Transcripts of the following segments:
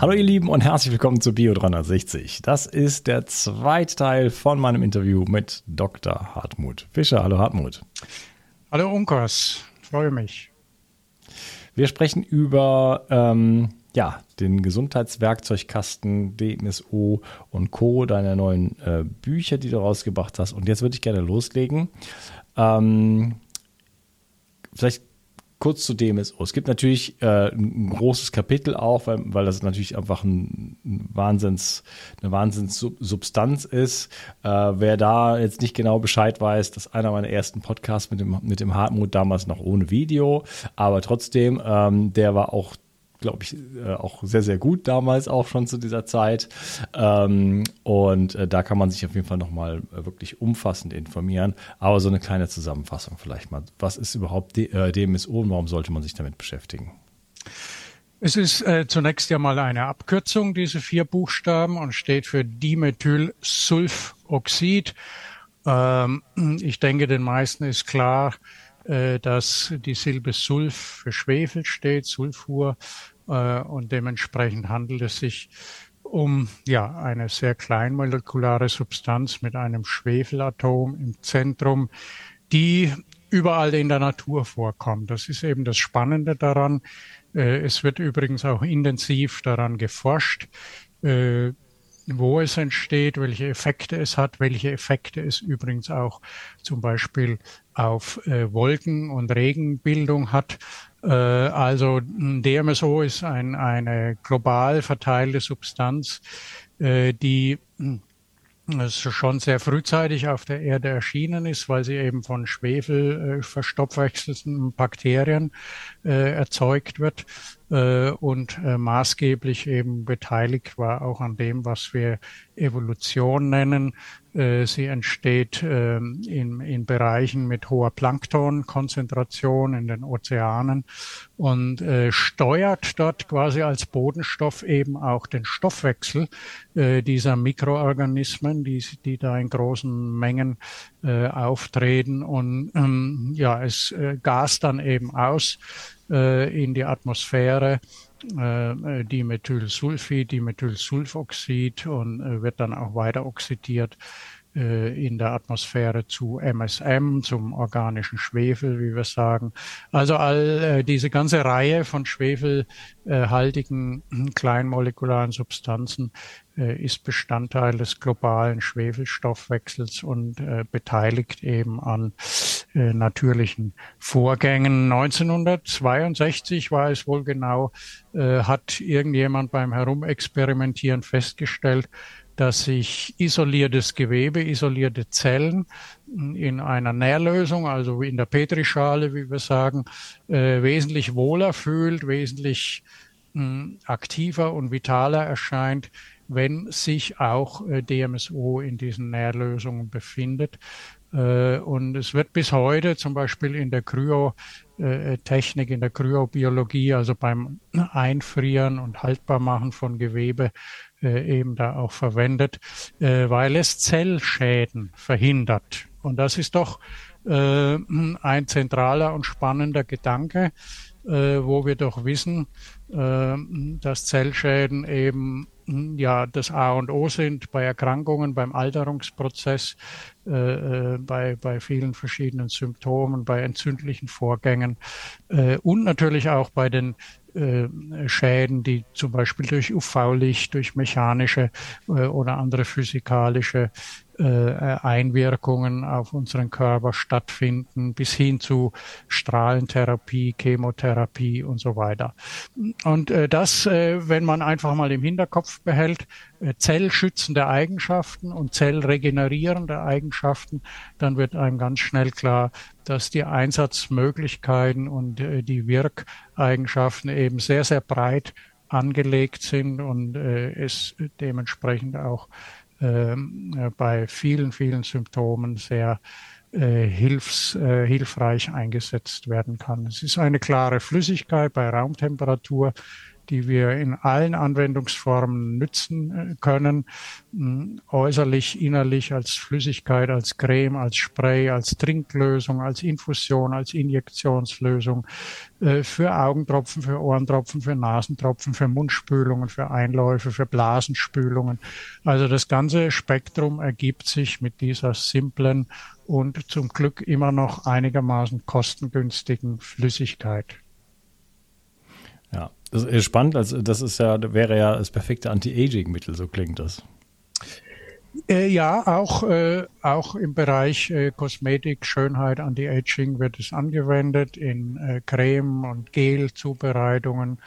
Hallo ihr Lieben und herzlich willkommen zu Bio 360. Das ist der zweite Teil von meinem Interview mit Dr. Hartmut Fischer. Hallo Hartmut. Hallo Unkas, freue mich. Wir sprechen über ähm, ja, den Gesundheitswerkzeugkasten DMSO und Co., deine neuen äh, Bücher, die du rausgebracht hast. Und jetzt würde ich gerne loslegen. Ähm, vielleicht kurz zu DMSO. Es gibt natürlich äh, ein großes Kapitel auch, weil, weil das natürlich einfach ein, Wahnsinns, eine Wahnsinnssubstanz ist. Äh, wer da jetzt nicht genau Bescheid weiß, das ist einer meiner ersten Podcasts mit dem, mit dem Hartmut, damals noch ohne Video, aber trotzdem, ähm, der war auch glaube ich, äh, auch sehr, sehr gut damals auch schon zu dieser Zeit. Ähm, und äh, da kann man sich auf jeden Fall nochmal äh, wirklich umfassend informieren. Aber so eine kleine Zusammenfassung vielleicht mal. Was ist überhaupt D äh, DMSO und warum sollte man sich damit beschäftigen? Es ist äh, zunächst ja mal eine Abkürzung, diese vier Buchstaben, und steht für Dimethylsulfoxid. Ähm, ich denke, den meisten ist klar, dass die Silbe Sulf für Schwefel steht, Sulfur, äh, und dementsprechend handelt es sich um ja eine sehr kleinmolekulare Substanz mit einem Schwefelatom im Zentrum, die überall in der Natur vorkommt. Das ist eben das Spannende daran. Äh, es wird übrigens auch intensiv daran geforscht wo es entsteht, welche Effekte es hat, welche Effekte es übrigens auch zum Beispiel auf äh, Wolken- und Regenbildung hat. Äh, also DMSO ist ein, eine global verteilte Substanz, äh, die also schon sehr frühzeitig auf der Erde erschienen ist, weil sie eben von Schwefel äh, verstoffwechselnden Bakterien äh, erzeugt wird äh, und äh, maßgeblich eben beteiligt war auch an dem, was wir Evolution nennen. Äh, sie entsteht äh, in, in Bereichen mit hoher Planktonkonzentration in den Ozeanen und äh, steuert dort quasi als Bodenstoff eben auch den Stoffwechsel äh, dieser Mikroorganismen, die, die da in großen Mengen auftreten und ähm, ja, es gast dann eben aus in die Atmosphäre äh, Dimethylsulfid, Dimethylsulfoxid und wird dann auch weiter oxidiert in der Atmosphäre zu MSM, zum organischen Schwefel, wie wir sagen. Also all äh, diese ganze Reihe von schwefelhaltigen äh, kleinmolekularen Substanzen äh, ist Bestandteil des globalen Schwefelstoffwechsels und äh, beteiligt eben an äh, natürlichen Vorgängen. 1962 war es wohl genau, hat irgendjemand beim Herumexperimentieren festgestellt, dass sich isoliertes Gewebe, isolierte Zellen in einer Nährlösung, also in der Petrischale, wie wir sagen, äh, wesentlich wohler fühlt, wesentlich aktiver und vitaler erscheint, wenn sich auch äh, DMSO in diesen Nährlösungen befindet. Äh, und es wird bis heute zum Beispiel in der Kryotechnik, in der Kryobiologie, also beim Einfrieren und Haltbarmachen von Gewebe äh, eben da auch verwendet, weil es Zellschäden verhindert. Und das ist doch ein zentraler und spannender Gedanke, wo wir doch wissen, dass Zellschäden eben ja das A und O sind bei Erkrankungen, beim Alterungsprozess, äh, äh, bei, bei vielen verschiedenen Symptomen, bei entzündlichen Vorgängen äh, und natürlich auch bei den äh, Schäden, die zum Beispiel durch UV-Licht, durch mechanische äh, oder andere physikalische Einwirkungen auf unseren Körper stattfinden, bis hin zu Strahlentherapie, Chemotherapie und so weiter. Und äh, das, äh, wenn man einfach mal im Hinterkopf behält, äh, zellschützende Eigenschaften und zellregenerierende Eigenschaften, dann wird einem ganz schnell klar, dass die Einsatzmöglichkeiten und äh, die Wirkeigenschaften eben sehr, sehr breit angelegt sind und äh, es dementsprechend auch äh, bei vielen, vielen Symptomen sehr äh, hilfs, äh, hilfreich eingesetzt werden kann. Es ist eine klare Flüssigkeit bei Raumtemperatur, die wir in allen Anwendungsformen nützen äh, können, äußerlich, innerlich als Flüssigkeit, als Creme, als Spray, als Trinklösung, als Infusion, als Injektionslösung, äh, für Augentropfen, für Ohrentropfen, für Nasentropfen, für Mundspülungen, für Einläufe, für Blasenspülungen. Also das ganze Spektrum ergibt sich mit dieser simplen und zum Glück immer noch einigermaßen kostengünstigen Flüssigkeit. Ja, das ist spannend. Also das ist ja, wäre ja das perfekte Anti-Aging-Mittel, so klingt das. Äh, ja, auch, äh, auch im Bereich äh, Kosmetik, Schönheit, Anti-Aging wird es angewendet in äh, Creme- und Gel-Zubereitungen,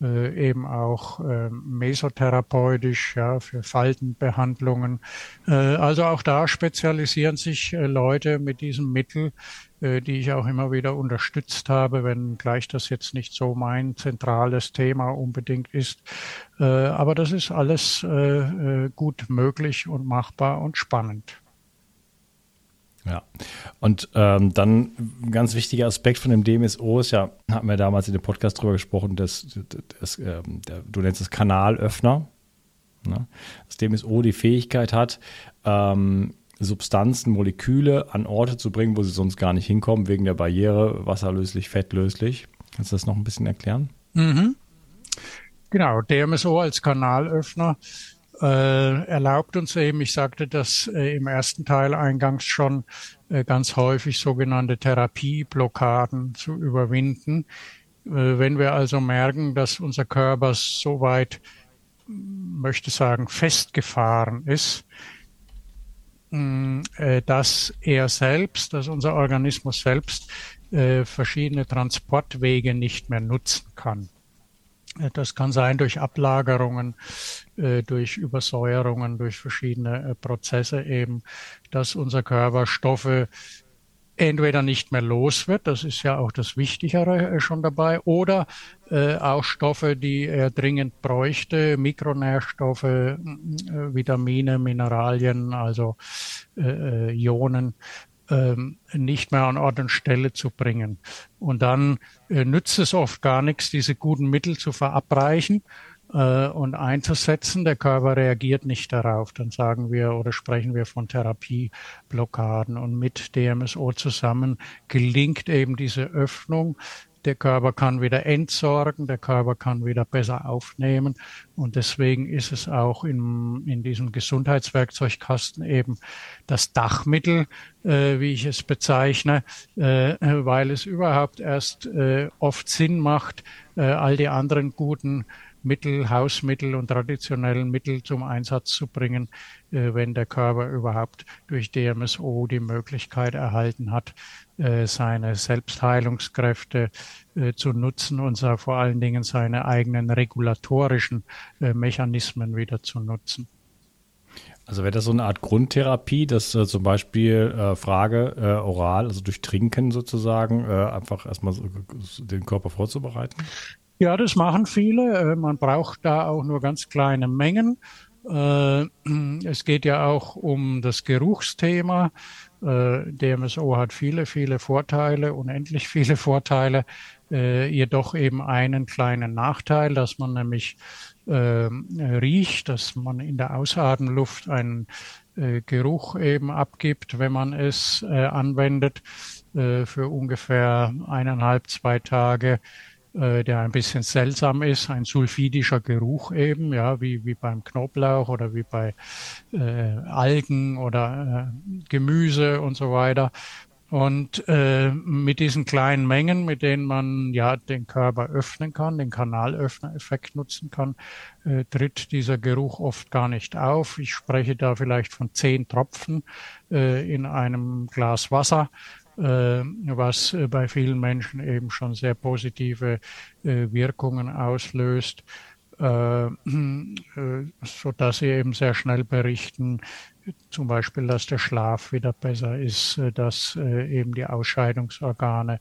äh, eben auch äh, mesotherapeutisch, ja, für Faltenbehandlungen. Äh, also auch da spezialisieren sich Leute mit diesem Mittel die ich auch immer wieder unterstützt habe, wenn gleich das jetzt nicht so mein zentrales Thema unbedingt ist. Äh, aber das ist alles äh, gut möglich und machbar und spannend. Ja, und ähm, dann ein ganz wichtiger Aspekt von dem DMSO ist ja, hatten wir damals in dem Podcast drüber gesprochen, dass, dass ähm, der, du nennst es Kanalöffner, ne? dass DMSO die Fähigkeit hat, ähm, Substanzen, Moleküle an Orte zu bringen, wo sie sonst gar nicht hinkommen, wegen der Barriere, wasserlöslich, fettlöslich. Kannst du das noch ein bisschen erklären? Mhm. Genau, DMSO als Kanalöffner äh, erlaubt uns eben, ich sagte das äh, im ersten Teil eingangs schon, äh, ganz häufig sogenannte Therapieblockaden zu überwinden. Äh, wenn wir also merken, dass unser Körper soweit, möchte sagen, festgefahren ist, dass er selbst, dass unser Organismus selbst äh, verschiedene Transportwege nicht mehr nutzen kann. Äh, das kann sein durch Ablagerungen, durch Übersäuerungen, durch verschiedene Prozesse eben, dass unser Körper Stoffe entweder nicht mehr los wird, das ist ja auch das Wichtigere äh, schon dabei, oder äh, auch Stoffe, die er dringend bräuchte, Mikronährstoffe, äh, Vitamine, Mineralien, also äh, äh, Ionen, ähm, nicht mehr an Ort und Stelle zu bringen. Und dann äh, nützt es oft gar nichts, diese guten Mittel zu verabreichen, äh, und einzusetzen. Der Körper reagiert nicht darauf. Dann sagen wir oder sprechen wir von Therapieblockaden. Und mit DMSO zusammen gelingt eben diese Öffnung. Der Körper kann wieder entsorgen, der Körper kann wieder besser aufnehmen. Und deswegen ist es auch in, in diesem Gesundheitswerkzeugkasten eben das Dachmittel, äh, wie ich es bezeichne, äh, weil es überhaupt erst äh, oft Sinn macht, äh, all die anderen guten Mittel, Hausmittel und traditionellen Mittel zum Einsatz zu bringen, äh, wenn der Körper überhaupt durch DMSO die Möglichkeit erhalten hat, äh, seine Selbstheilungskräfte äh, zu nutzen und vor allen Dingen seine eigenen regulatorischen Mechanismen wieder zu nutzen. Also wäre das so eine Art Grundtherapie, dass äh, zum Beispiel äh, Frage äh, oral, also durch Trinken sozusagen, einfach erstmal so, den Körper vorzubereiten? Ja, das machen viele. Man braucht da auch nur ganz kleine Mengen. Es geht ja auch um das Geruchsthema. DMSO hat viele, viele Vorteile, unendlich viele Vorteile, jedoch eben einen kleinen Nachteil, dass man nämlich riecht, dass man in der Ausatemluft einen äh, Geruch eben abgibt, wenn man es äh, anwendet äh, für ungefähr eineinhalb, zwei Tage, äh, der ein bisschen seltsam ist, ein sulfidischer Geruch eben, ja, wie, wie beim Knoblauch oder wie bei äh, Algen oder äh, Gemüse und so weiter. Und äh, mit diesen kleinen Mengen, mit denen man ja den Körper öffnen kann, den Kanalöffner-Effekt nutzen kann, äh, tritt dieser Geruch oft gar nicht auf. Ich spreche da vielleicht von zehn Tropfen äh, in einem Glas Wasser, was äh, bei vielen Menschen eben schon sehr positive äh, Wirkungen auslöst. Äh, äh, so dass sie eben sehr schnell berichten, zum Beispiel, dass der Schlaf wieder besser ist, äh, dass äh, eben die Ausscheidungsorgane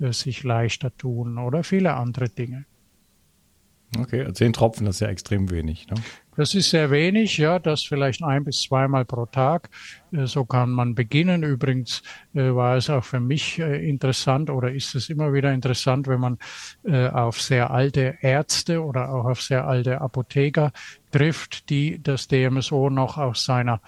äh, sich leichter tun oder viele andere Dinge. Okay, also zehn Tropfen, das ist ja extrem wenig. Ne? Das ist sehr wenig, ja, das vielleicht ein bis zweimal pro Tag. So kann man beginnen. Übrigens war es auch für mich interessant oder ist es immer wieder interessant, wenn man auf sehr alte Ärzte oder auch auf sehr alte Apotheker trifft, die das DMSO noch aus seiner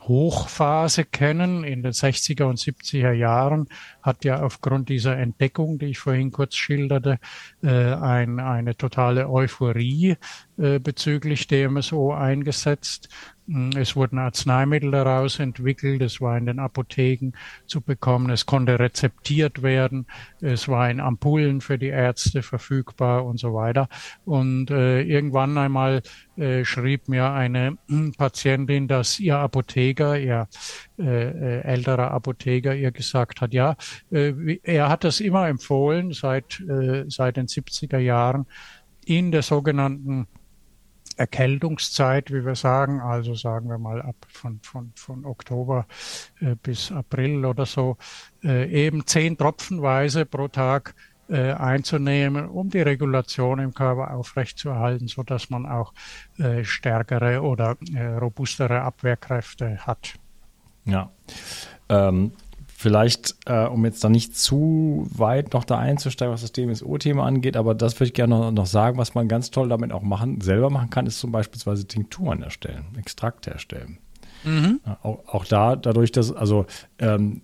Hochphase kennen. In den 60er und 70er Jahren hat ja aufgrund dieser Entdeckung, die ich vorhin kurz schilderte, äh, ein, eine totale Euphorie äh, bezüglich DMSO eingesetzt. Hm, es wurden Arzneimittel daraus entwickelt, es war in den Apotheken zu bekommen, es konnte rezeptiert werden, es war in Ampullen für die Ärzte verfügbar und so weiter. Und äh, irgendwann einmal äh, schrieb mir eine äh, Patientin, dass ihr Apotheker, ihr äh, äh, älterer Apotheker, ihr gesagt hat, ja, er hat das immer empfohlen seit, äh, seit den 70er Jahren in der sogenannten Erkältungszeit, wie wir sagen, also sagen wir mal ab von, von, von Oktober äh, bis April oder so, äh, eben zehn Tropfenweise pro Tag äh, einzunehmen, um die Regulation im Körper aufrechtzuerhalten, so dass man auch äh, stärkere oder äh, robustere Abwehrkräfte hat. Ja. Ähm, Vielleicht, äh, um jetzt da nicht zu weit noch da einzusteigen, was das DMSO-Thema angeht, aber das würde ich gerne noch, noch, sagen, was man ganz toll damit auch machen, selber machen kann, ist zum Beispiel Tinkturen erstellen, Extrakte erstellen. Mhm. Auch, auch, da, dadurch, dass, also ähm,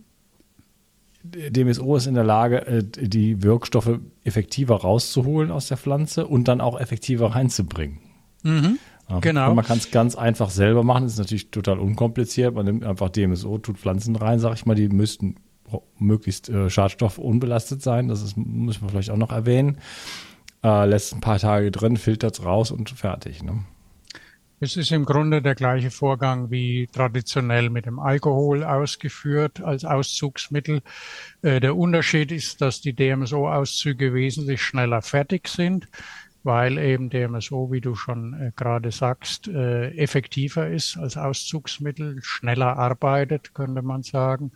DMSO ist in der Lage, äh, die Wirkstoffe effektiver rauszuholen aus der Pflanze und dann auch effektiver reinzubringen. Mhm. Genau. Und man kann es ganz einfach selber machen. Das ist natürlich total unkompliziert. Man nimmt einfach DMSO, tut Pflanzen rein, sag ich mal, die müssten möglichst äh, Schadstoff unbelastet sein. Das ist, müssen wir vielleicht auch noch erwähnen. Äh, lässt ein paar Tage drin, filtert es raus und fertig. Ne? Es ist im Grunde der gleiche Vorgang wie traditionell mit dem Alkohol ausgeführt als Auszugsmittel. Äh, der Unterschied ist, dass die DMSO-Auszüge wesentlich schneller fertig sind weil eben DMSO, wie du schon äh, gerade sagst, äh, effektiver ist als Auszugsmittel, schneller arbeitet, könnte man sagen.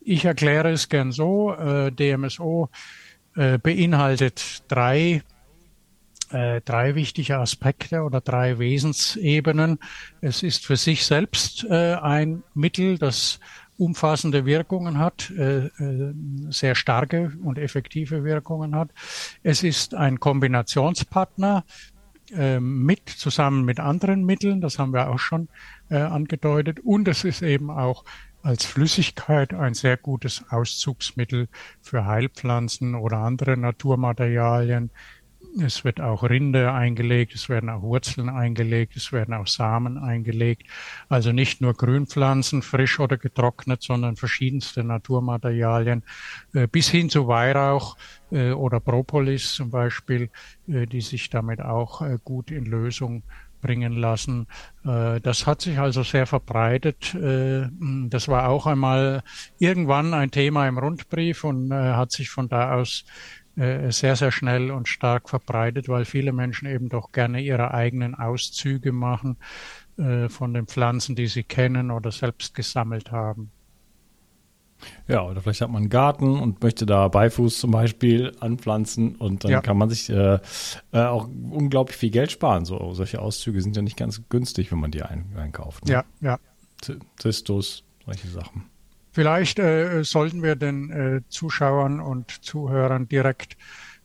Ich erkläre es gern so, äh, DMSO beinhaltet drei drei wichtige Aspekte oder drei Wesensebenen. Es ist für sich selbst ein Mittel, das umfassende Wirkungen hat, äh, äh, sehr starke und effektive Wirkungen hat. Es ist ein Kombinationspartner äh, mit zusammen mit anderen Mitteln, das haben wir auch schon äh, angedeutet. Und es ist eben auch als Flüssigkeit ein sehr gutes Auszugsmittel für Heilpflanzen oder andere Naturmaterialien, es wird auch Rinde eingelegt, es werden auch Wurzeln eingelegt, es werden auch Samen eingelegt. Also nicht nur Grünpflanzen, frisch oder getrocknet, sondern verschiedenste Naturmaterialien, äh, bis hin zu Weihrauch äh, oder Propolis zum Beispiel, äh, die sich damit auch gut in Lösung bringen lassen. Das hat sich also sehr verbreitet. Das war auch einmal irgendwann ein Thema im Rundbrief und hat sich von da aus sehr, sehr schnell und stark verbreitet, weil viele Menschen eben doch gerne ihre eigenen Auszüge machen äh, von den Pflanzen, die sie kennen oder selbst gesammelt haben. Ja, oder vielleicht hat man einen Garten und möchte da Beifuß zum Beispiel anpflanzen und dann ja. kann man sich äh, äh, auch unglaublich viel Geld sparen. So, solche Auszüge sind ja nicht ganz günstig, wenn man die ein, einkauft. Ne? Ja, ja. Zistus, solche Sachen. Vielleicht äh, sollten wir den äh, Zuschauern und Zuhörern direkt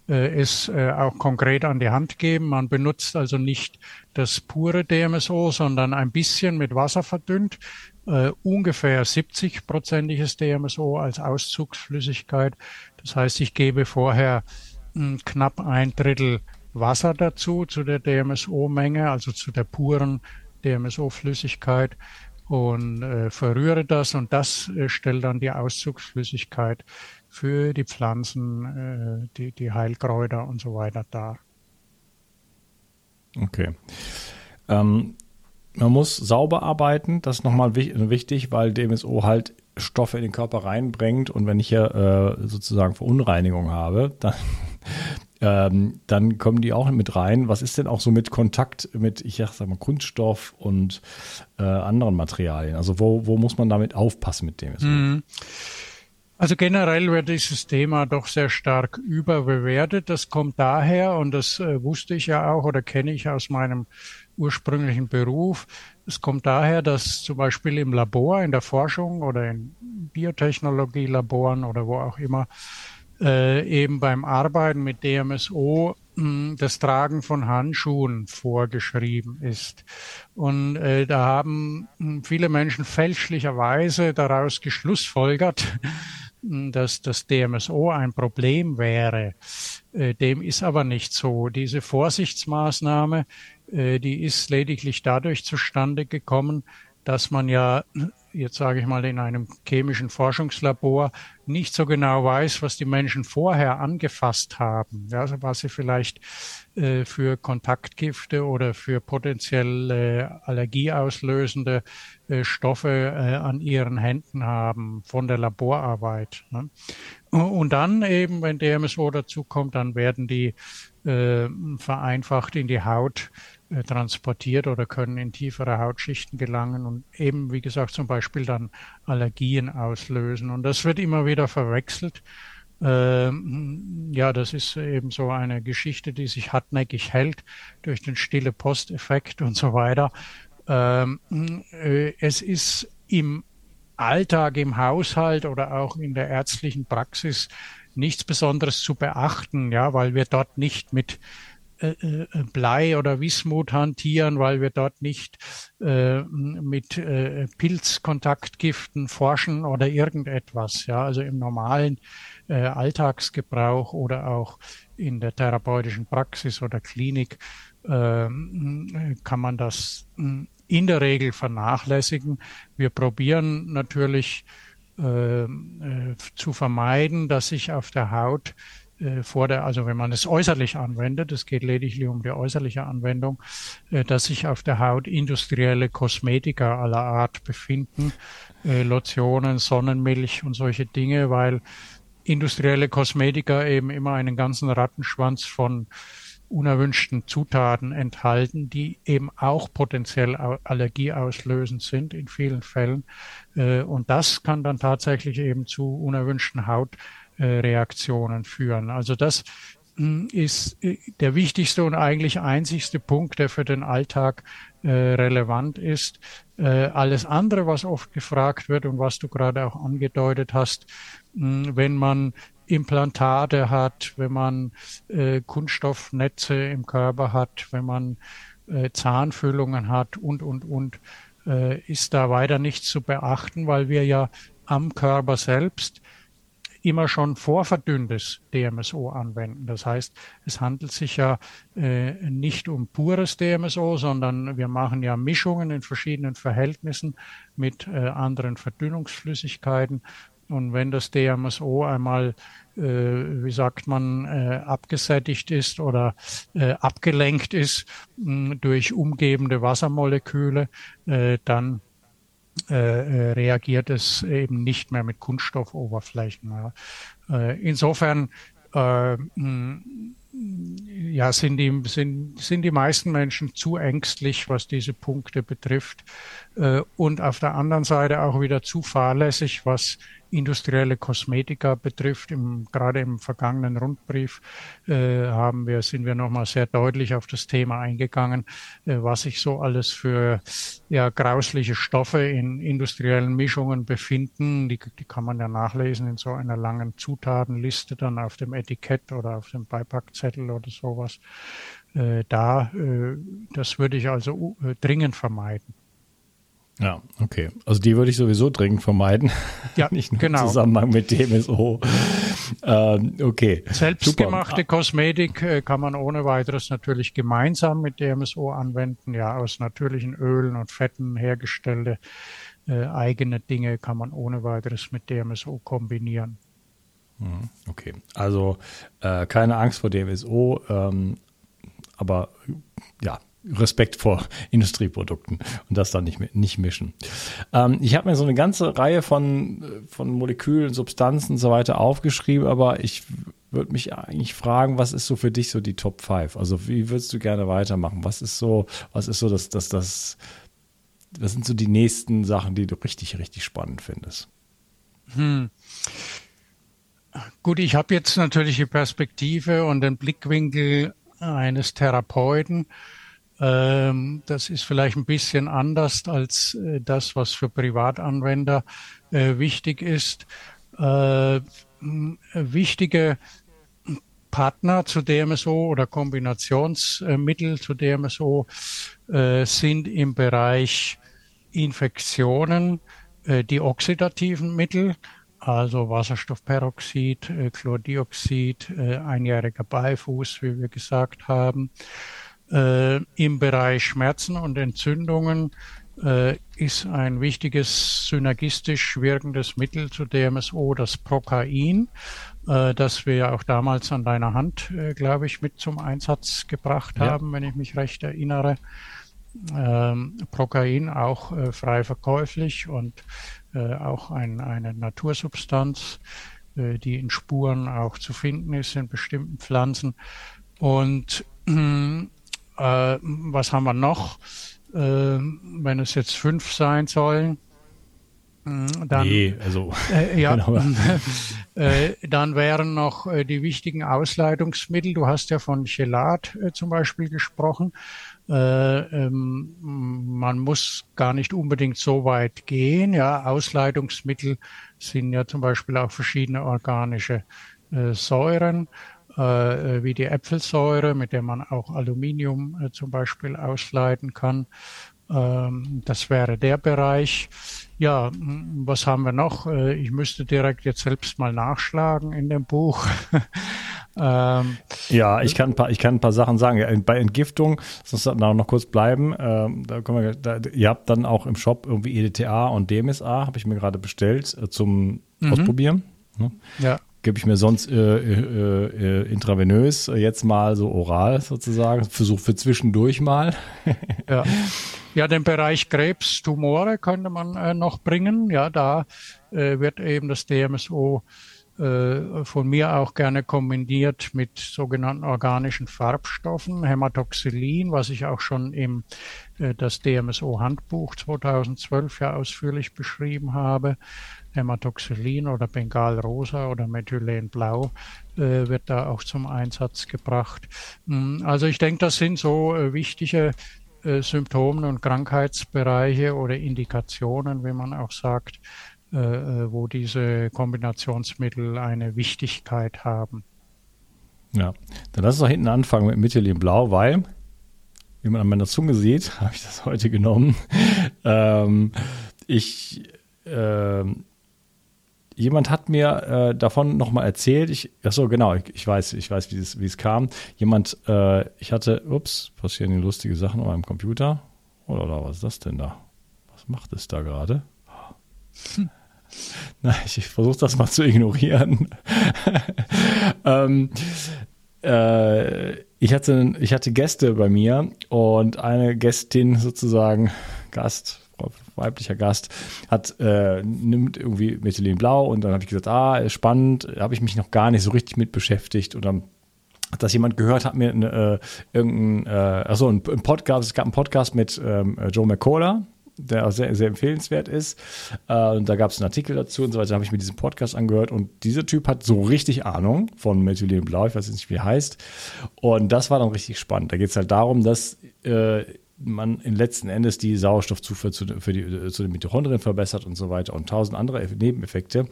äh, es äh, auch konkret an die Hand geben. Man benutzt also nicht das pure DMSO, sondern ein bisschen mit Wasser verdünnt äh, ungefähr 70-prozentiges DMSO als Auszugsflüssigkeit. Das heißt, ich gebe vorher mh, hm, knapp ein Drittel Wasser dazu, zu der DMSO-Menge, also zu der puren DMSO-Flüssigkeit und äh, verrühre das und das äh, stellt dann die Auszugsflüssigkeit für die Pflanzen, äh, die, die Heilkräuter und so weiter dar. Okay. Ähm, man muss sauber arbeiten, das ist nochmal wichtig, weil DMSO halt Stoffe in den Körper reinbringt und wenn ich hier äh, sozusagen Verunreinigung habe, dann, ähm, dann kommen die auch mit rein. Was ist denn auch so mit Kontakt mit, ich sag mal, Kunststoff und äh, anderen Materialien? Also wo, wo muss man damit aufpassen mit DMSO? Mhm. Also generell wird dieses Thema doch sehr stark überbewertet. Das kommt daher, und das äh, wusste ich ja auch oder kenne ich aus meinem ursprünglichen Beruf. Es kommt daher, dass zum Beispiel im Labor, in der Forschung oder in Biotechnologielaboren oder wo auch immer, äh, eben beim Arbeiten mit DMSO mh, hm, das Tragen von Handschuhen vorgeschrieben ist. Und äh, da haben mh, hm, viele Menschen fälschlicherweise daraus geschlussfolgert, hm, dass das DMSO ein Problem wäre. Äh, dem ist aber nicht so. Diese Vorsichtsmaßnahme äh, die ist lediglich dadurch zustande gekommen, dass man ja, jetzt sage ich mal, in einem chemischen Forschungslabor nicht so genau weiß, was die Menschen vorher angefasst haben. Ja, also was sie vielleicht äh, für Kontaktgifte oder für potenziell äh, allergieauslösende äh, Stoffe äh, an ihren Händen haben von der Laborarbeit. Ne? Und dann eben, wenn DMSO dazu kommt, dann werden die äh, vereinfacht in die Haut transportiert oder können in tiefere Hautschichten gelangen und eben, wie gesagt, zum Beispiel dann Allergien auslösen. Und das wird immer wieder verwechselt. Ähm, ja, das ist eben so eine Geschichte, die sich hartnäckig hält durch den stille Posteffekt und so weiter. Ähm, äh, es ist im Alltag, im Haushalt oder auch in der ärztlichen Praxis nichts Besonderes zu beachten, ja, weil wir dort nicht mit äh, äh, Blei oder Wismut hantieren, weil wir dort nicht äh, mit äh, Pilzkontaktgiften forschen oder irgendetwas. Ja, also im normalen äh, Alltagsgebrauch oder auch in der therapeutischen Praxis oder Klinik äh, kann man das in der Regel vernachlässigen. Wir probieren natürlich äh, äh, zu vermeiden, dass sich auf der Haut äh, vor der, also wenn man es äußerlich anwendet, es geht lediglich um die äußerliche Anwendung, äh, dass sich auf der Haut industrielle Kosmetika aller Art befinden, äh, Lotionen, Sonnenmilch und solche Dinge, weil industrielle Kosmetika eben immer einen ganzen Rattenschwanz von unerwünschten Zutaten enthalten, die eben auch potenziell allergieauslösend sind in vielen Fällen. Und das kann dann tatsächlich eben zu unerwünschten Haut äh, Reaktionen führen. Also das hm, ist äh, der wichtigste und eigentlich einzigste Punkt, der für den Alltag äh, relevant ist. Äh, alles andere, was oft gefragt wird und was du gerade auch angedeutet hast, hm, wenn man Implantate hat, wenn man äh, Kunststoffnetze im Körper hat, wenn man äh, Zahnfüllungen hat und, und, und, äh, ist da weiter nichts zu beachten, weil wir ja am Körper selbst immer schon vorverdünntes DMSO anwenden. Das heißt, es handelt sich ja äh, nicht um pures DMSO, sondern wir machen ja Mischungen in verschiedenen Verhältnissen mit äh, anderen Verdünnungsflüssigkeiten. Und wenn das DMSO einmal, äh, wie sagt man, äh, abgesättigt ist oder äh, abgelenkt ist mh, durch umgebende Wassermoleküle, äh, dann äh, äh, reagiert es eben nicht mehr mit Kunststoffoberflächen. Ja. Äh, insofern äh, ja, sind die, sind, sind die meisten Menschen zu ängstlich, was diese Punkte betrifft. äh, und auf der anderen Seite auch wieder zuverlässig, was industrielle Kosmetika betrifft. Im, gerade im vergangenen Rundbrief äh, haben wir, sind wir nochmal sehr deutlich auf das Thema eingegangen, äh, was sich so alles für ja, grausliche Stoffe in industriellen Mischungen befinden. Die, die kann man ja nachlesen in so einer langen Zutatenliste dann auf dem Etikett oder auf dem Beipackzettel oder sowas. Äh, da, äh, das würde ich also äh, dringend vermeiden. Ja, okay. Also die würde ich sowieso dringend vermeiden. Ja, Nicht nur genau. im Zusammenhang mit DMSO. Ähm, okay. Selbstgemachte Super. Kosmetik äh, kann man ohne weiteres natürlich gemeinsam mit DMSO anwenden. Ja, aus natürlichen Ölen und Fetten hergestellte äh, eigene Dinge kann man ohne weiteres mit DMSO kombinieren. Mhm, okay, also äh, keine Angst vor DMSO, ähm, aber ja, Respekt vor Industrieprodukten und das dann nicht, nicht mischen. Ähm, ich habe mir so eine ganze Reihe von, von Molekülen, Substanzen und so weiter aufgeschrieben, aber ich würde mich eigentlich fragen, was ist so für dich so die Top 5? Also wie würdest du gerne weitermachen? Was ist so, was ist so das, das, das, was sind so die nächsten Sachen, die du richtig, richtig spannend findest? Hm. Gut, ich habe jetzt natürlich die Perspektive und den Blickwinkel eines Therapeuten das ist vielleicht ein bisschen anders als äh, das, was für Privatanwender äh, wichtig ist. Äh, wichtige Partner zu DMSO oder Kombinationsmittel zu DMSO sind im Bereich Infektionen die oxidativen Mittel, also Wasserstoffperoxid, Chlordioxid, einjähriger Beifuß, wie wir gesagt haben. Äh, Im Bereich Schmerzen und Entzündungen äh, ist ein wichtiges synergistisch wirkendes Mittel zu DMSO das Prokain, äh, das wir ja auch damals an deiner Hand, äh, glaube ich, mit zum Einsatz gebracht ja. haben, wenn ich mich recht erinnere. Ähm, Prokain auch äh, frei verkäuflich und äh, auch ein, eine Natursubstanz, äh, die in Spuren auch zu finden ist in bestimmten Pflanzen. Und äh, was haben wir noch? Äh, wenn es jetzt fünf sein sollen, hm, dann, nee, also, äh, ja, genau. äh, dann wären noch äh, die wichtigen Ausleitungsmittel. Du hast ja von Chelat äh, zum Beispiel gesprochen. Äh, ähm, man muss gar nicht unbedingt so weit gehen. Ja, Ausleitungsmittel sind ja zum Beispiel auch verschiedene organische äh, Säuren äh, wie die Äpfelsäure, mit der man auch Aluminium äh, zum Beispiel ausleiten kann. Ähm, das wäre der Bereich. Ja, was haben wir noch? Äh, ich müsste direkt jetzt selbst mal nachschlagen in dem Buch. ähm, ja, ich kann, ein paar, ich kann ein paar Sachen sagen. Bei Entgiftung, sonst noch kurz bleiben. Ähm, da können wir, da, ihr habt dann auch im Shop irgendwie EDTA und DMSA, habe ich mir gerade bestellt, äh, zum mhm. Ausprobieren. Ne? Ja gebe ich mir sonst äh, äh, äh, intravenös, jetzt mal so oral sozusagen, Versuch für zwischendurch mal. ja. ja, den Bereich Krebs, Tumore könnte man äh, noch bringen. Ja, da äh, wird eben das DMSO äh, von mir auch gerne kombiniert mit sogenannten organischen Farbstoffen, Hämatoxylin, was ich auch schon im äh, das DMSO Handbuch 2012 ja ausführlich beschrieben habe. Hämatoxylin oder Bengalrosa oder Methylenblau äh, wird da auch zum Einsatz gebracht. Mm, also ich denke, das sind so äh, wichtige äh, Symptome und Krankheitsbereiche oder Indikationen, wie man auch sagt, äh, äh, wo diese Kombinationsmittel eine Wichtigkeit haben. Ja, dann lass uns doch hinten anfangen mit Methylenblau, weil, wie man an meiner Zunge sieht, habe ich das heute genommen. ähm, ich ähm, jemand hat mir äh, davon nochmal erzählt. Ich, ach so, genau, ich, ich, weiß, ich weiß, wie es, wie es kam. Jemand, äh, ich hatte, ups, passieren die lustige Sachen auf meinem Computer. Oder, oder was ist das denn da? Was macht es da gerade? Hm. Na, ich, ich versuche das mal zu ignorieren. ähm, äh, ich, hatte, ich hatte Gäste bei mir und eine Gästin sozusagen, Gast, weiblicher Gast, hat, äh, nimmt irgendwie Methylene Blau und dann habe ich gesagt, ah, spannend, habe ich mich noch gar nicht so richtig mit beschäftigt und dann hat das jemand gehört, hat mir äh, irgendein, äh, also ein, ein, Podcast, es gab einen Podcast mit ähm, Joe McCullough der auch sehr, sehr empfehlenswert ist. Äh, und da gab es einen Artikel dazu und so weiter. Da habe ich mir diesen Podcast angehört und dieser Typ hat so richtig Ahnung von Methylenblau, ich weiß jetzt nicht, wie er heißt. Und das war dann richtig spannend. Da geht es halt darum, dass äh, man letzten Endes die Sauerstoffzufuhr zu, die, zu den Mitochondrien verbessert und so weiter und tausend andere Nebeneffekte,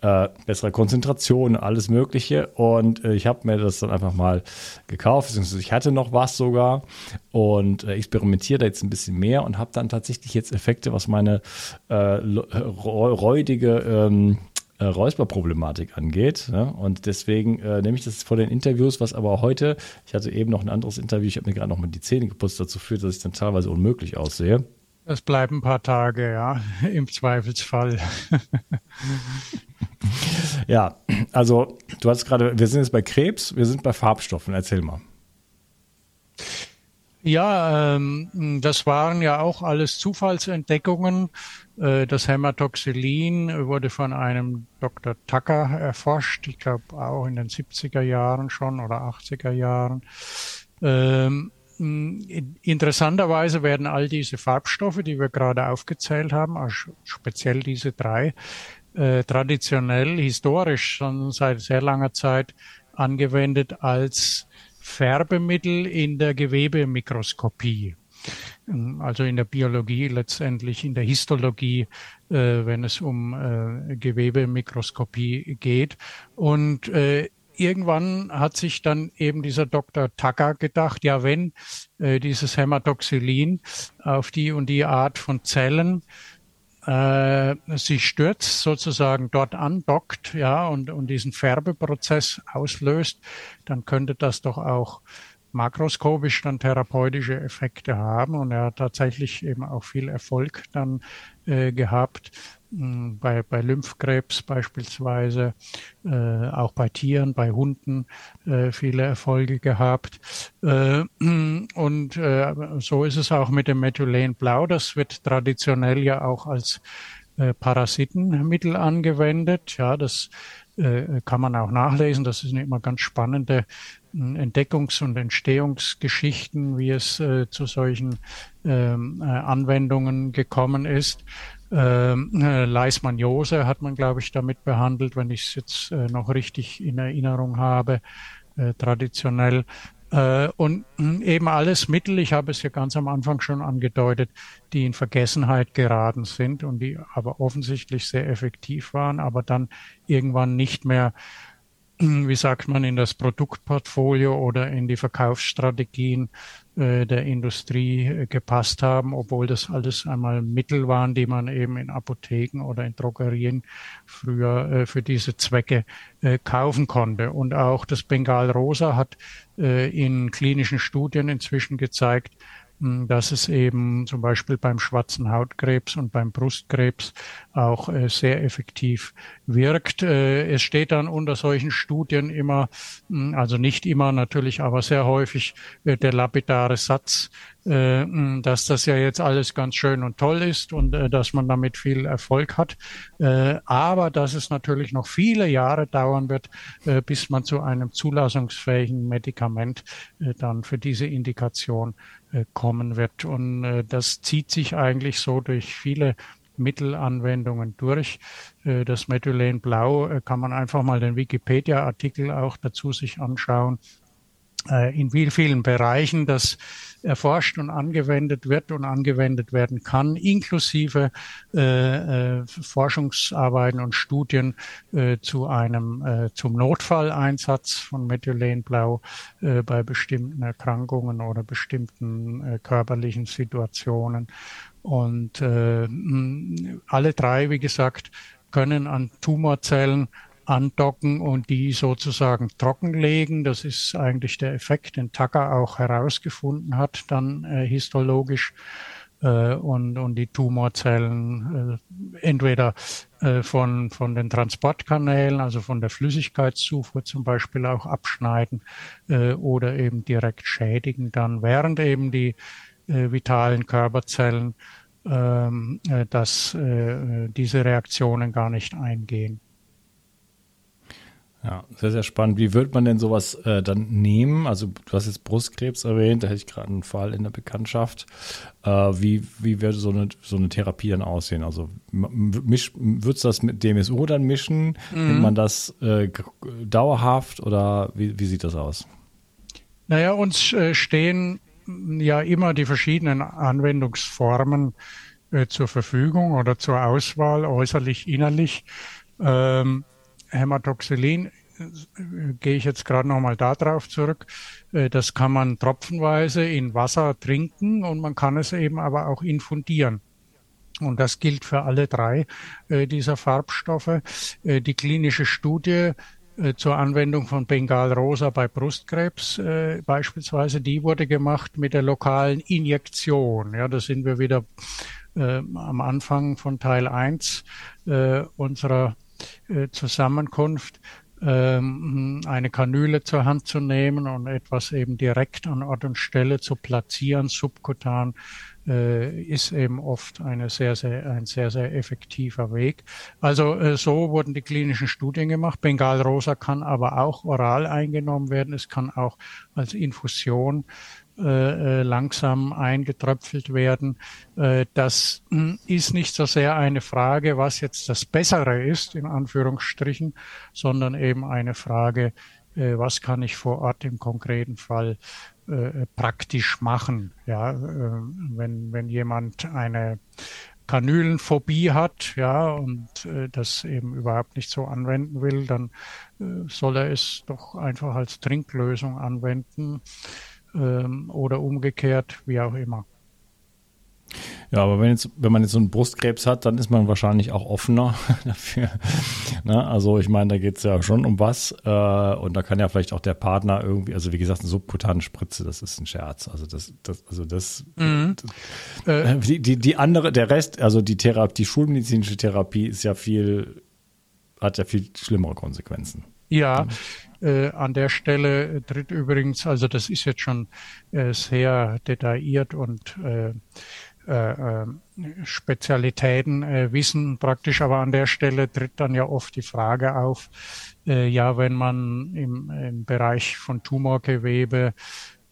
äh, bessere Konzentration, alles Mögliche. Und äh, ich habe mir das dann einfach mal gekauft, beziehungsweise ich hatte noch was sogar und äh, experimentiere da jetzt ein bisschen mehr und habe dann tatsächlich jetzt Effekte, was meine äh, räudige ähm, äh, Räusperproblematik angeht. Ne? Und deswegen äh, nehme ich das vor den Interviews, was aber heute, ich hatte eben noch ein anderes Interview, ich habe mir gerade noch mal die Zähne geputzt, dazu führt, dass ich dann teilweise unmöglich aussehe. Es bleiben ein paar Tage, ja, im Zweifelsfall. ja, also du hast gerade, wir sind jetzt bei Krebs, wir sind bei Farbstoffen. Erzähl mal. Ja, ähm, das waren ja auch alles Zufallsentdeckungen. Äh, das Hämatoxylin wurde von einem Dr. Tucker erforscht, ich glaube auch in den 70er Jahren schon oder 80er Jahren. Ähm, interessanterweise werden all diese Farbstoffe, die wir gerade aufgezählt haben, speziell diese drei, äh, traditionell, historisch schon seit sehr langer Zeit angewendet als Färbemittel in der Gewebemikroskopie. Also in der Biologie letztendlich, in der Histologie, äh, wenn es um äh, Gewebemikroskopie geht. Und äh, irgendwann hat sich dann eben dieser Dr. Tucker gedacht, ja, wenn äh, dieses Hämatoxylin auf die und die Art von Zellen äh, sich stürzt, sozusagen dort andockt, ja, und, und diesen Färbeprozess auslöst, dann könnte das doch auch makroskopisch dann therapeutische Effekte haben. Und er hat tatsächlich eben auch viel Erfolg dann äh, gehabt. Hm, bei, bei Lymphkrebs beispielsweise, äh, auch bei Tieren, bei Hunden äh, viele Erfolge gehabt. Äh, und äh, so ist es auch mit dem Methylenblau. Das wird traditionell ja auch als äh, Parasitenmittel angewendet. Ja, das äh, kann man auch nachlesen. Das sind immer ganz spannende Entdeckungs- und Entstehungsgeschichten, wie es äh, zu solchen ähm, äh, Anwendungen gekommen ist. Ähm, äh, Leishmaniose hat man, glaube ich, damit behandelt, wenn ich es jetzt äh, noch richtig in Erinnerung habe, äh, traditionell. Und hm, eben alles Mittel, ich habe es ja ganz am Anfang schon angedeutet, die in Vergessenheit geraten sind und die aber offensichtlich sehr effektiv waren, aber dann irgendwann nicht mehr wie sagt man, in das Produktportfolio oder in die Verkaufsstrategien äh, der Industrie äh, gepasst haben, obwohl das alles einmal Mittel waren, die man eben in Apotheken oder in Drogerien früher äh, für diese Zwecke kaufen konnte. Und auch das Bengal Rosa hat in klinischen Studien inzwischen gezeigt, dass es eben zum Beispiel beim schwarzen Hautkrebs und beim Brustkrebs auch äh, sehr effektiv wirkt. Äh, es steht dann unter solchen Studien immer, also nicht immer natürlich, aber sehr häufig äh, der lapidare Satz, dass das ja jetzt alles ganz schön und toll ist und dass man damit viel Erfolg hat, aber dass es natürlich noch viele Jahre dauern wird, bis man zu einem zulassungsfähigen Medikament dann für diese Indikation äh, kommen wird. Und äh, das zieht sich eigentlich so durch viele Mittelanwendungen durch. Äh, das Methylenblau kann man einfach mal den Wikipedia-Artikel auch dazu sich anschauen. Äh, in wie vielen Bereichen das erforscht und angewendet wird und angewendet werden kann, inklusive äh, äh, Forschungsarbeiten und Studien äh, zu einem äh, zum Notfalleinsatz von Methylenblau äh, bei bestimmten Erkrankungen oder bestimmten äh, körperlichen Situationen. Und äh, alle drei, wie gesagt, können an Tumorzellen andocken und die sozusagen trockenlegen. Das ist eigentlich der Effekt, den Tucker auch herausgefunden hat, dann äh, histologisch. Äh, und, und die Tumorzellen äh, entweder äh, von, von den Transportkanälen, also von der Flüssigkeitszufuhr zum Beispiel auch abschneiden äh, oder eben direkt schädigen dann, während eben die äh, vitalen Körperzellen ähm, äh, dass äh, diese Reaktionen gar nicht eingehen. Ja, sehr, sehr spannend. Wie wird man denn sowas äh, dann nehmen? Also du hast jetzt Brustkrebs erwähnt, da hätte ich gerade einen Fall in der Bekanntschaft. Äh, wie, wie würde so eine, so eine Therapie dann aussehen? Also wird es das mit DMSO dann mischen? Mhm. Nimmt man das äh, dauerhaft oder wie, wie sieht das aus? Naja, uns äh, stehen ja immer die verschiedenen Anwendungsformen äh, zur Verfügung oder zur Auswahl, äußerlich, innerlich. Ähm, Hämatoxylin äh, gehe ich jetzt gerade nochmal darauf zurück. Äh, das kann man tropfenweise in Wasser trinken und man kann es eben aber auch infundieren. Und das gilt für alle drei äh, dieser Farbstoffe. Äh, die klinische Studie äh, zur Anwendung von Bengalrosa bei Brustkrebs äh, beispielsweise, die wurde gemacht mit der lokalen Injektion. Ja, da sind wir wieder am Anfang von Teil 1 unserer äh, Zusammenkunft ähm, eine Kanüle zur Hand zu nehmen und etwas eben direkt an Ort und Stelle zu platzieren, subkutan, äh, ist eben oft eine sehr, sehr, ein sehr, sehr effektiver Weg. Also äh, so wurden die klinischen Studien gemacht. Bengalrosa kann aber auch oral eingenommen werden. Es kann auch als Infusion äh, äh, langsam eingetröpfelt werden. Äh, das hm, ist nicht so sehr eine Frage, was jetzt das Bessere ist, in Anführungsstrichen, sondern eben eine Frage, äh, was kann ich vor Ort im konkreten Fall äh, praktisch machen. Ja, äh, wenn, wenn jemand eine Kanülenphobie hat, ja, und äh, das eben überhaupt nicht so anwenden will, dann äh, soll er es doch einfach als Trinklösung anwenden ähm, oder umgekehrt, wie auch immer. Ja, aber wenn, jetzt, wenn man jetzt so einen Brustkrebs hat, dann ist man wahrscheinlich auch offener dafür. Ne? Also ich meine, da geht es ja schon um was. Äh, und da kann ja vielleicht auch der Partner irgendwie, also wie gesagt, eine subkutane Spritze, das ist ein Scherz. Also das, das also das, mhm. das äh, die, die, die andere, der Rest, also die Therapie, die schulmedizinische Therapie ist ja viel, hat ja viel schlimmere Konsequenzen. Ja, äh, an der Stelle tritt übrigens, also das ist jetzt schon äh, sehr detailliert und äh, äh, äh Spezialitäten äh, wissen praktisch, aber an der Stelle tritt dann ja oft die Frage auf, äh, ja, wenn man im, im Bereich von Tumorgewebe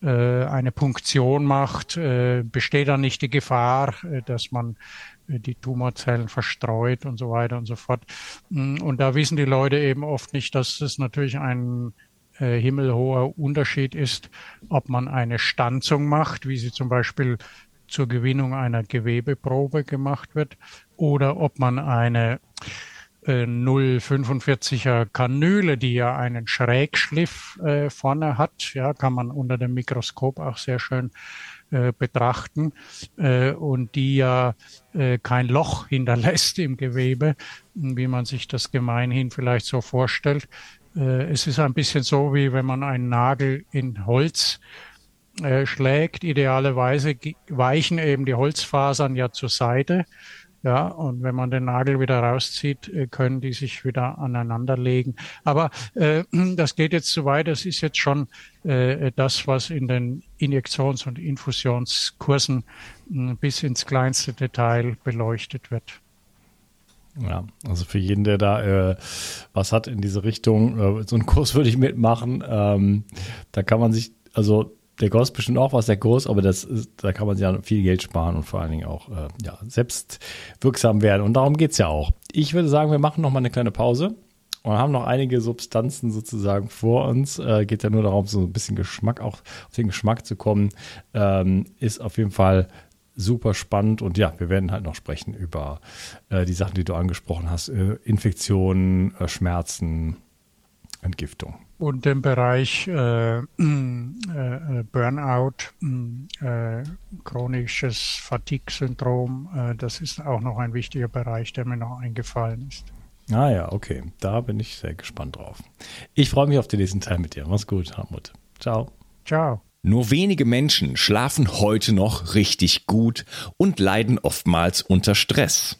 äh, eine Punktion macht, äh, besteht dann nicht die Gefahr, äh, dass man die Tumorzellen verstreut und so weiter und so fort. Mm, und da wissen die Leute eben oft nicht, dass es natürlich ein äh, himmelhoher Unterschied ist, ob man eine Stanzung macht, wie sie zum Beispiel zur Gewinnung einer Gewebeprobe gemacht wird, oder ob man eine äh, 0,45er Kanüle, die ja einen Schrägschliff äh, vorne hat, ja, kann man unter dem Mikroskop auch sehr schön äh, betrachten äh, und die ja äh, kein Loch hinterlässt im Gewebe, wie man sich das gemeinhin vielleicht so vorstellt. Äh, es ist ein bisschen so, wie wenn man einen Nagel in Holz äh, schlägt. Idealerweise weichen eben die Holzfasern ja zur Seite ja, und wenn man den Nagel wieder rauszieht, äh, können die sich wieder aneinander legen. Aber äh, das geht jetzt zu weit. Das ist jetzt schon äh, das, was in den Injektions- und Infusionskursen äh, bis ins kleinste Detail beleuchtet wird. Ja, also für jeden, der da äh, was hat in diese Richtung, äh, so einen Kurs würde ich mitmachen. Ähm, da kann man sich, also der kostet bestimmt auch was, der Kurs, aber das ist, da kann man sich ja viel Geld sparen und vor allen Dingen auch äh, ja, selbst wirksam werden. Und darum geht's ja auch. Ich würde sagen, wir machen noch mal eine kleine Pause und haben noch einige Substanzen sozusagen vor uns. Äh, geht ja nur darum, so ein bisschen Geschmack auch auf den Geschmack zu kommen. Ähm, ist auf jeden Fall super spannend und ja, wir werden halt noch sprechen über äh, die Sachen, die du angesprochen hast: äh, Infektionen, äh, Schmerzen, Entgiftung und dem Bereich äh, äh, äh Burnout, äh, chronisches Fatigue-Syndrom. Äh, das ist auch noch ein wichtiger Bereich, der mir noch eingefallen ist. Ah ja, okay. Da bin ich sehr gespannt drauf. Ich freue mich auf den nächsten Teil mit dir. Mach's gut, Hartmut. Ciao. Ciao. Nur wenige Menschen schlafen heute noch richtig gut und leiden oftmals unter Stress.